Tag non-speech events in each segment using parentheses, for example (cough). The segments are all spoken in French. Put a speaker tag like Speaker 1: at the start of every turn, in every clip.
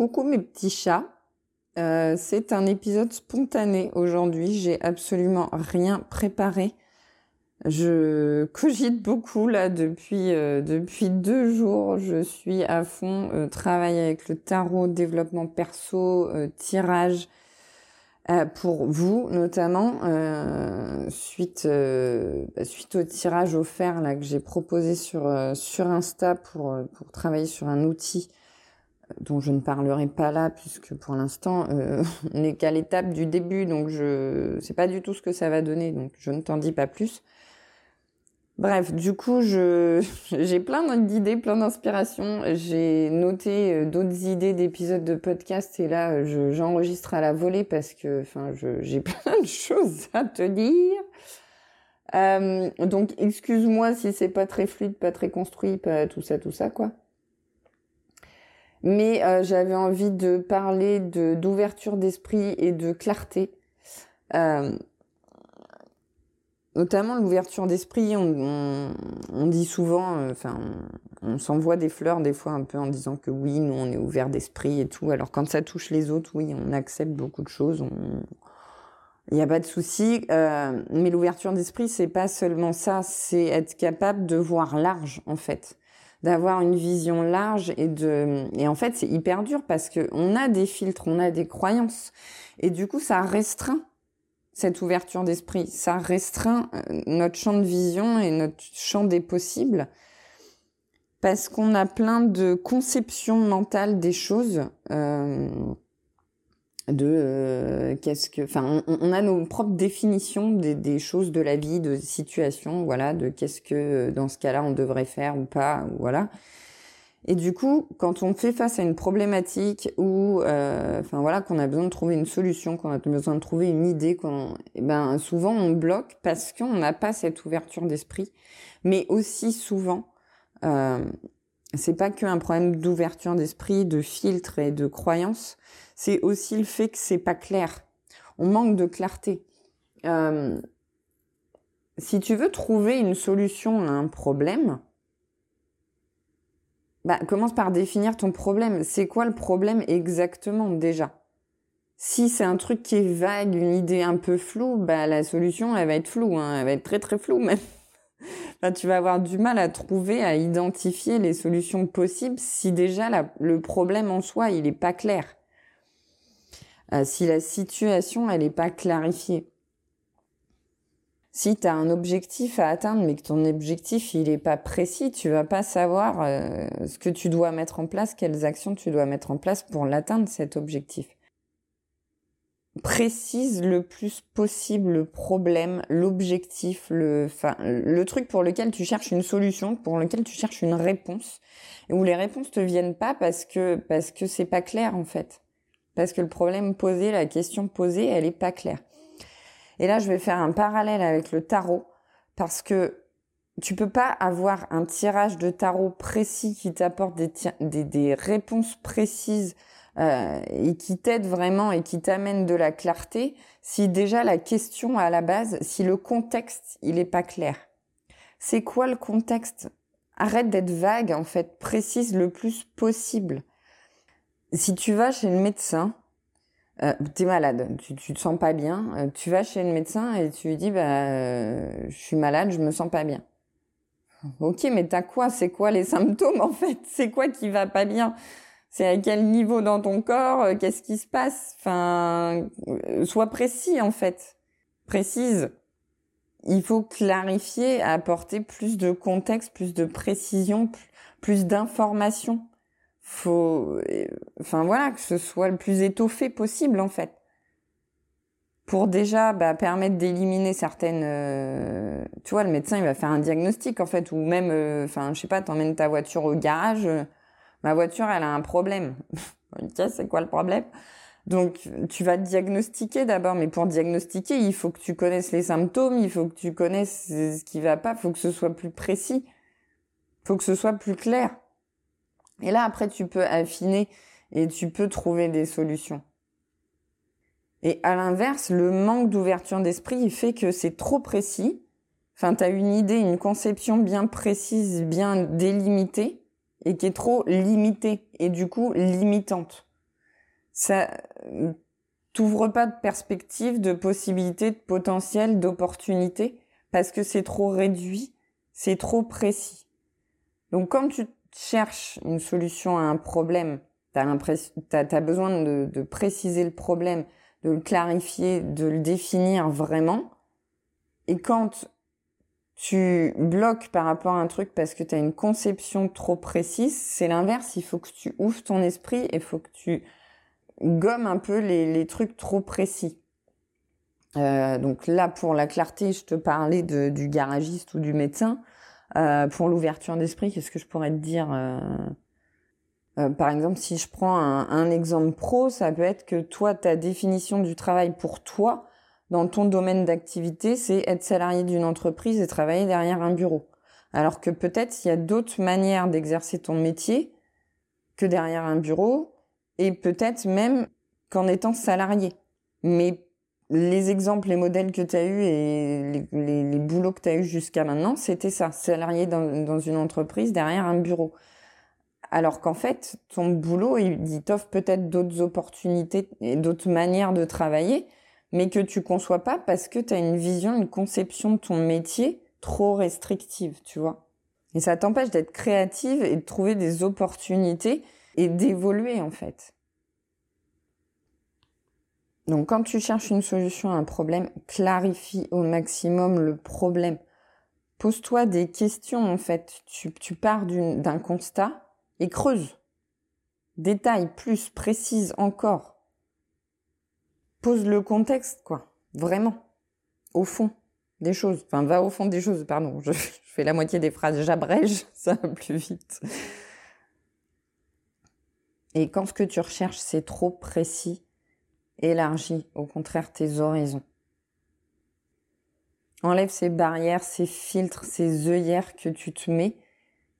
Speaker 1: Coucou mes petits chats. Euh, c'est un épisode spontané aujourd'hui. J'ai absolument rien préparé. Je cogite beaucoup là depuis euh, deux jours. Je suis à fond euh, travail avec le tarot, développement perso, tirage pour vous notamment suite bah, suite au tirage offert que j'ai proposé sur Insta pour travailler sur un outil dont je ne parlerai pas là puisque pour l'instant euh, (laughs) on n'est qu'à l'étape du début donc je sais pas du tout ce que ça va donner donc je ne t'en dis pas plus. Bref, du coup, (laughs) j'ai plein d'idées, plein d'inspirations. J'ai noté euh, d'autres idées d'épisodes de podcast et là, j'enregistre à la volée parce que, enfin, j'ai (laughs) plein de choses à te dire. Euh, donc, excuse-moi si c'est pas très fluide, pas très construit, pas tout ça, tout ça, quoi mais euh, j'avais envie de parler de d'ouverture d'esprit et de clarté. Euh, notamment l'ouverture d'esprit, on, on, dit souvent, euh, enfin, on, s'envoie des fleurs des fois un peu en disant que oui, nous on est ouvert d'esprit et tout. Alors quand ça touche les autres, oui, on accepte beaucoup de choses. Il n'y a pas de souci, euh, mais l'ouverture d'esprit, c'est pas seulement ça, c'est être capable de voir large en fait d'avoir une vision large et de et en fait c'est hyper dur parce que on a des filtres, on a des croyances et du coup ça restreint cette ouverture d'esprit, ça restreint euh, notre champ de vision et notre champ des possibles parce qu'on a plein de conceptions mentales des choses. Euh, de euh, qu'est-ce que enfin on, a nos propres définitions des, des, choses de la vie de situations voilà de qu'est-ce que dans ce cas-là on devrait faire ou pas voilà. Et du coup quand on fait face à une problématique ou euh, enfin voilà qu'on a besoin de trouver une solution qu'on a besoin de trouver une idée qu'on eh ben souvent on bloque parce qu'on n'a pas cette ouverture d'esprit mais aussi souvent euh, c'est pas qu'un problème d'ouverture d'esprit, de filtre et de croyance, c'est aussi le fait que c'est pas clair. On manque de clarté. Euh, si tu veux trouver une solution à un problème, bah, commence par définir ton problème. C'est quoi le problème exactement déjà? Si c'est un truc qui est vague, une idée un peu floue, bah, la solution, elle va être floue, hein. elle va être très très floue même tu vas avoir du mal à trouver, à identifier les solutions possibles si déjà le problème en soi, il n'est pas clair. Euh, si la situation, elle n'est pas clarifiée. Si tu as un objectif à atteindre, mais que ton objectif, il n'est pas précis, tu vas pas savoir euh, ce que tu dois mettre en place, quelles actions tu dois mettre en place pour l'atteindre, cet objectif précise le plus possible le problème, l'objectif, le, enfin, le truc pour lequel tu cherches une solution, pour lequel tu cherches une réponse, et où les réponses te viennent pas parce que parce que c'est pas clair en fait, parce que le problème posé, la question posée, elle est pas claire. Et là, je vais faire un parallèle avec le tarot parce que tu peux pas avoir un tirage de tarot précis qui t'apporte des, des, des réponses précises euh, et qui t'aide vraiment et qui t'amène de la clarté si déjà la question à la base, si le contexte, il est pas clair. C'est quoi le contexte? Arrête d'être vague, en fait, précise le plus possible. Si tu vas chez le médecin, euh, t'es malade, tu, tu te sens pas bien, euh, tu vas chez le médecin et tu lui dis bah euh, je suis malade, je me sens pas bien. Ok, mais t'as quoi? C'est quoi les symptômes en fait? C'est quoi qui va pas bien? C'est à quel niveau dans ton corps, euh, qu'est-ce qui se passe? Enfin, euh, sois précis en fait, précise. Il faut clarifier, apporter plus de contexte, plus de précision, plus d'informations. Faut, euh, enfin voilà, que ce soit le plus étoffé possible en fait pour déjà bah, permettre d'éliminer certaines tu vois le médecin il va faire un diagnostic en fait ou même enfin je sais pas t'emmènes ta voiture au garage ma voiture, elle a un problème. (laughs) ok, c'est quoi le problème? Donc, tu vas diagnostiquer d'abord, mais pour diagnostiquer, il faut que tu connaisses les symptômes, il faut que tu connaisses ce qui va pas, il faut que ce soit plus précis, il faut que ce soit plus clair. Et là, après, tu peux affiner et tu peux trouver des solutions. Et à l'inverse, le manque d'ouverture d'esprit, fait que c'est trop précis. Enfin, tu as une idée, une conception bien précise, bien délimitée et qui est trop limitée et du coup limitante. ça t'ouvre pas de perspective, de possibilité, de potentiel, d'opportunité, parce que c'est trop réduit, c'est trop précis. Donc quand tu cherches une solution à un problème, tu as, besoin de, de, préciser le problème, de le clarifier, de le définir vraiment. Et quand tu bloques par rapport à un truc parce que tu as une conception trop précise, c'est l'inverse. Il faut que tu ouvres ton esprit et il faut que tu gommes un peu les, trucs trop précis. Euh, donc là, pour la clarté, je te parlais du garagiste ou du médecin. Euh, pour l'ouverture d'esprit, qu'est-ce que je pourrais te dire euh, Par exemple, si je prends un, exemple pro, ça peut être que toi, ta définition du travail pour toi, dans ton domaine d'activité, c'est être salarié d'une entreprise et travailler derrière un bureau. Alors que peut-être il y a d'autres manières d'exercer ton métier que derrière un bureau et peut-être même qu'en étant salarié. Mais les exemples, les modèles que tu as eus et les, les, boulots que tu as eus jusqu'à maintenant, c'était ça, salarié dans, une entreprise derrière un bureau. Alors qu'en fait, ton boulot, il, il t'offre peut-être d'autres opportunités et d'autres manières de travailler, mais que tu conçois pas parce que tu as une vision, une conception de ton métier trop restrictive, tu vois. Et ça t'empêche d'être créative et de trouver des opportunités et d'évoluer en fait. Donc quand tu cherches une solution à un problème, clarifie au maximum le problème. Pose-toi des questions en fait. Tu, tu pars d'un constat et creuse. Détaille plus, précise encore pose le contexte, quoi. Vraiment. Au fond des choses. Enfin, va au fond des choses, pardon. Je, (laughs) fais la moitié des phrases, j'abrège, (laughs) ça plus vite. Et quand ce que tu recherches, c'est trop précis, élargis au contraire tes horizons. Enlève ces barrières, ces filtres, ces œillères que tu te mets.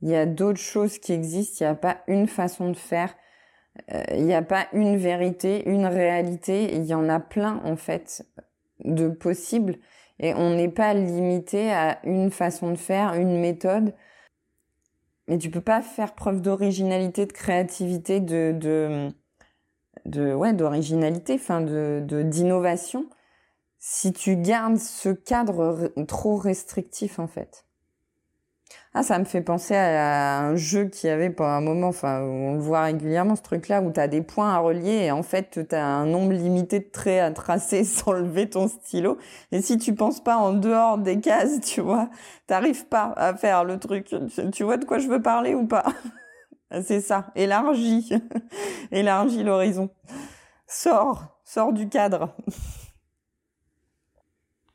Speaker 1: Il y a d'autres choses qui existent, il n'y a pas une façon de faire il n'y a pas une vérité, une réalité, il y en a plein en fait de possibles et on n'est pas limité à une façon de faire, une méthode. Mais tu peux pas faire preuve d'originalité, de créativité, de, ouais, d'originalité, enfin de, d'innovation, si tu gardes ce cadre trop restrictif en fait. Ah, ça me fait penser à un jeu qui avait pendant un moment, enfin, on le voit régulièrement, ce truc-là, où tu des points à relier et en fait, tu as un nombre limité de traits à tracer (laughs) sans lever ton stylo. Et si tu penses pas en dehors des cases, tu vois, t'arrives pas à faire le truc. Tu vois de quoi je veux parler ou pas? (laughs) C'est ça, élargis, (laughs) élargis l'horizon. Sors, sors du cadre.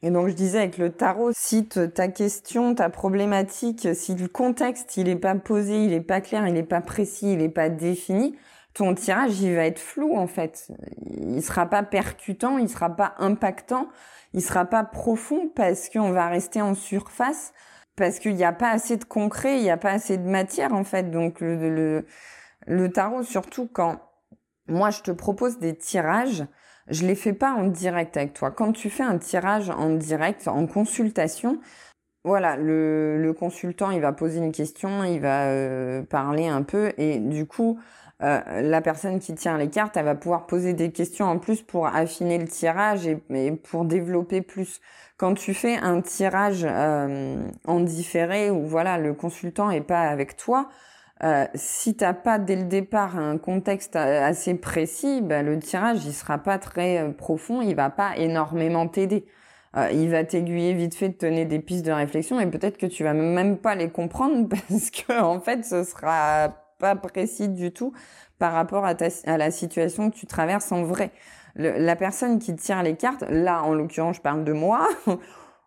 Speaker 1: Et donc je disais avec le tarot, si ta question, ta problématique, si le contexte il est pas posé, il est pas clair, il est pas précis, il est pas défini, ton tirage il va être flou en fait. Il sera pas percutant, il sera pas impactant, il sera pas profond parce qu'on va rester en surface, parce qu'il n'y a pas assez de concret, il n'y a pas assez de matière en fait. Donc le tarot surtout quand moi je te propose des tirages je les fais pas en direct avec toi. Quand tu fais un tirage en direct, en consultation, voilà, le, consultant, il va poser une question, il va euh, parler un peu, et du coup, euh, la personne qui tient les cartes, elle va pouvoir poser des questions en plus pour affiner le tirage et, et pour développer plus. Quand tu fais un tirage euh, en différé, où voilà, le consultant est pas avec toi, euh, si t'as pas dès le départ un contexte assez précis, bah, le tirage il sera pas très euh, profond, il va pas énormément t'aider. Euh, il va t'aiguiller vite fait, te donner des pistes de réflexion et peut-être que tu vas même pas les comprendre (laughs) parce que en fait ce sera pas précis du tout par rapport à, ta, à la situation que tu traverses en vrai. la personne qui tire les cartes, là en l'occurrence je parle de moi.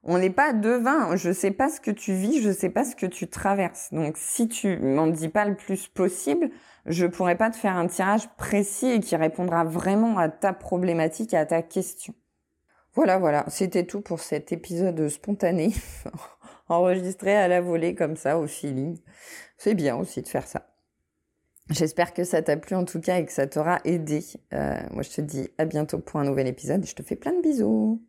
Speaker 1: On n'est pas devin. Je sais pas ce que tu vis, je sais pas ce que tu traverses. Donc, si tu m'en dis pas le plus possible, je pourrais pas te faire un tirage précis et qui répondra vraiment à ta problématique et à ta question. Voilà, voilà. C'était tout pour cet épisode spontané, (laughs) enregistré à la volée comme ça, au feeling. C'est bien aussi de faire ça. J'espère que ça t'a plu en tout cas et que ça t'aura aidé. Euh, moi, je te dis à bientôt pour un nouvel épisode je te fais plein de bisous.